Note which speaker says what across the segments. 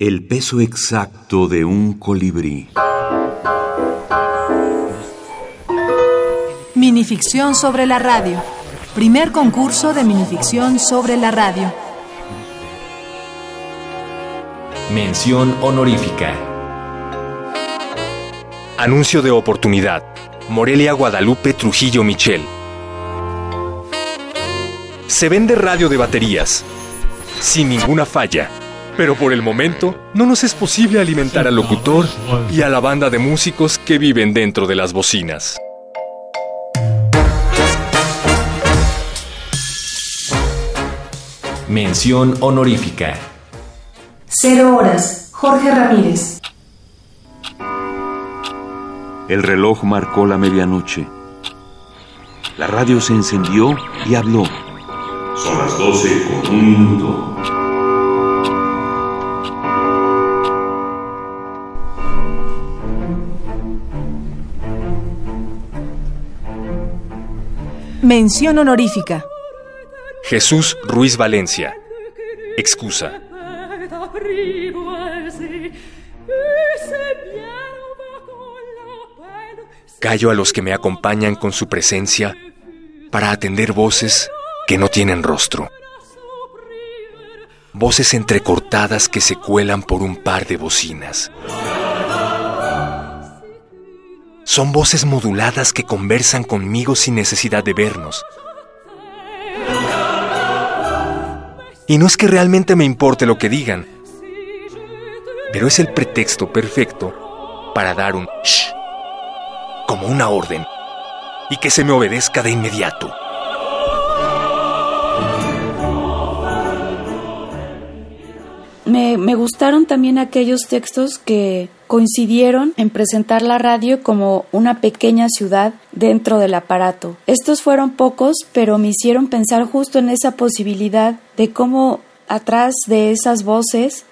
Speaker 1: El peso exacto de un colibrí.
Speaker 2: Minificción sobre la radio. Primer concurso de minificción sobre la radio.
Speaker 3: Mención honorífica.
Speaker 4: Anuncio de oportunidad. Morelia Guadalupe Trujillo Michel. Se vende radio de baterías. Sin ninguna falla. Pero por el momento no nos es posible alimentar al locutor y a la banda de músicos que viven dentro de las bocinas.
Speaker 3: Mención honorífica.
Speaker 2: Cero horas. Jorge Ramírez.
Speaker 1: El reloj marcó la medianoche. La radio se encendió y habló.
Speaker 5: Son las doce con un minuto.
Speaker 2: Mención honorífica.
Speaker 4: Jesús Ruiz Valencia. Excusa. Callo a los que me acompañan con su presencia para atender voces que no tienen rostro. Voces entrecortadas que se cuelan por un par de bocinas. Son voces moduladas que conversan conmigo sin necesidad de vernos. Y no es que realmente me importe lo que digan, pero es el pretexto perfecto para dar un shh, como una orden, y que se me obedezca de inmediato.
Speaker 6: Me, me, gustaron también aquellos textos que coincidieron en presentar la radio como una pequeña ciudad dentro del aparato. Estos fueron pocos, pero me hicieron pensar justo en esa posibilidad de cómo atrás de esas voces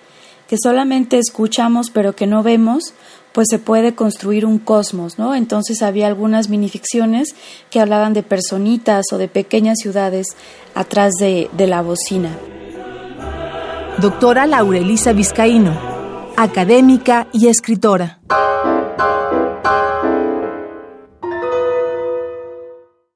Speaker 6: que solamente escuchamos pero que no vemos, pues se puede construir un cosmos, ¿no? Entonces había algunas minificciones que hablaban de personitas o de pequeñas ciudades atrás de, de la bocina.
Speaker 2: Doctora Laurelisa Vizcaíno, académica y escritora.